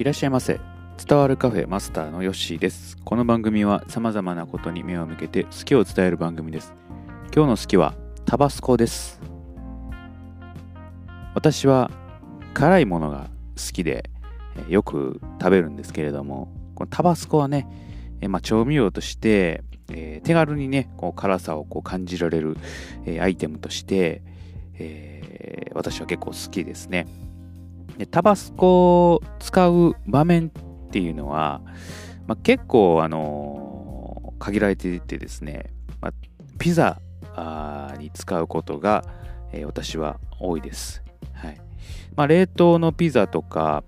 いらっしゃいませ。伝わるカフェマスターのヨッシーです。この番組は様々なことに目を向けて好きを伝える番組です。今日の好きはタバスコです。私は辛いものが好きでよく食べるんですけれどもこのタバスコはね、まあ、調味料として、えー、手軽にねこう辛さをこう感じられる、えー、アイテムとして、えー、私は結構好きですね。でタバスコを使う場面っていうのは、まあ、結構、あの、限られていてですね、まあ、ピザに使うことが、えー、私は多いです。はいまあ、冷凍のピザとか、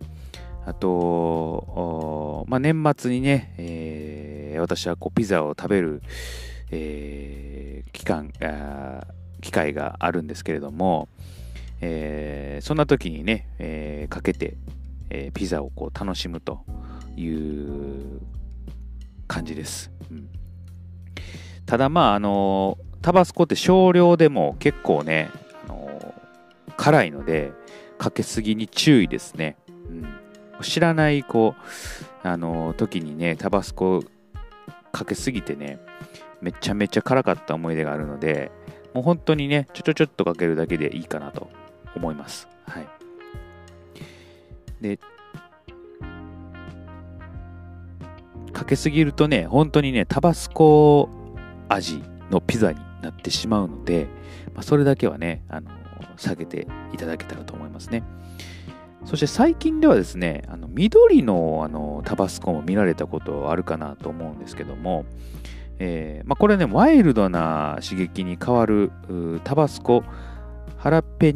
あと、まあ、年末にね、えー、私はこうピザを食べる、えー、期間機会があるんですけれども、えー、そんな時にね、えー、かけて、えー、ピザをこう楽しむという感じです。うん、ただまあ、あのタバスコって少量でも結構ね、あの辛いので、かけすぎに注意ですね。うん、知らないこう、あの時にね、タバスコかけすぎてね、めちゃめちゃ辛かった思い出があるので、もう本当にね、ちょちょちょっとかけるだけでいいかなと思います。はい。で、かけすぎるとね、本当にね、タバスコ味のピザになってしまうので、まあ、それだけはね、あの、下げていただけたらと思いますね。そして最近ではですね、あの緑のあのタバスコも見られたことあるかなと思うんですけども、えーまあ、これね、ワイルドな刺激に変わるタバスコハラペ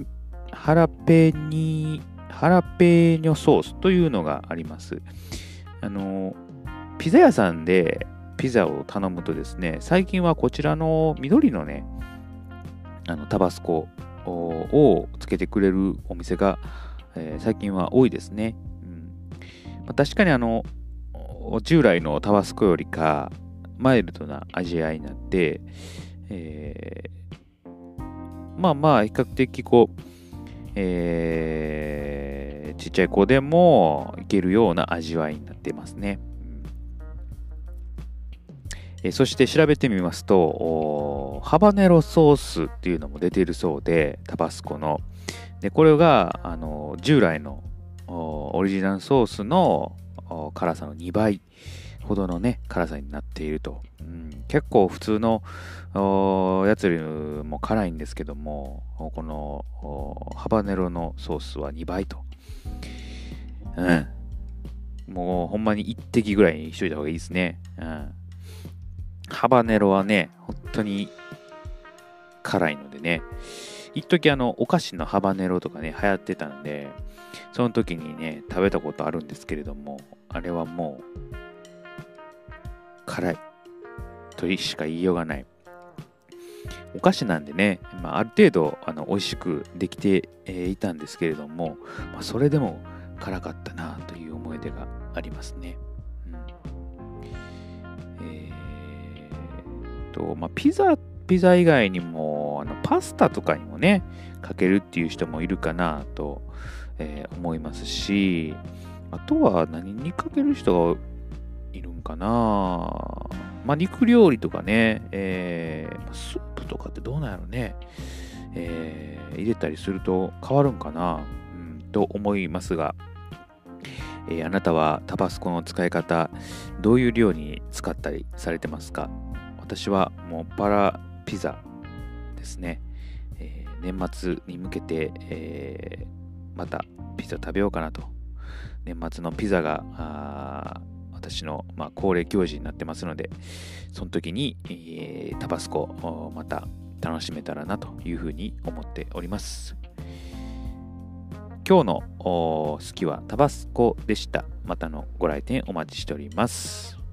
ハラペニ、ハラペーニョソースというのがあります。あの、ピザ屋さんでピザを頼むとですね、最近はこちらの緑のね、あのタバスコをつけてくれるお店が、えー、最近は多いですね。うんまあ、確かにあの、従来のタバスコよりかマイルドな味わいになって、えー、まあまあ比較的こう、え、ちっちゃい子でもいけるような味わいになっていますね。え、そして調べてみますと、ハバネロソースっていうのも出ているそうで、タバスコの。でこれがあの従来のオリジナルソースの辛さの2倍ほどのね、辛さになっていると。うん、結構普通のやつよりも辛いんですけども、このハバネロのソースは2倍と。うん。もうほんまに1滴ぐらいにしといた方がいいですね。うん。ハバネロはね、本当に辛いのでね。一時あの、お菓子のハバネロとかね、流行ってたんで、その時にね、食べたことあるんですけれども、あれはもう、辛いとしか言いようがない。お菓子なんでね、まあ、ある程度あの美味しくできて、えいたんですけれども、まあ、それでも辛かったなという思い出がありますね。うん、えー、と、まあ、ピザ、ピザ以外にも、あのパスタとかにもね、かけるっていう人もいるかなと、えー、思いますし、あとは何にかける人がいるんかな。まあ、肉料理とかね、えー、スープとかってどうなんやろね、えー、入れたりすると変わるんかな、うん、と思いますが、えー、あなたはタバスコの使い方、どういう量に使ったりされてますか？私はもうパラピザですね。えー、年末に向けて、えー、またピザ食べようかなと。年末のピザが私の、まあ、恒例行事になってますので、その時に、えー、タバスコ、また楽しめたらなというふうに思っております。今日の好きはタバスコでした。またのご来店お待ちしております。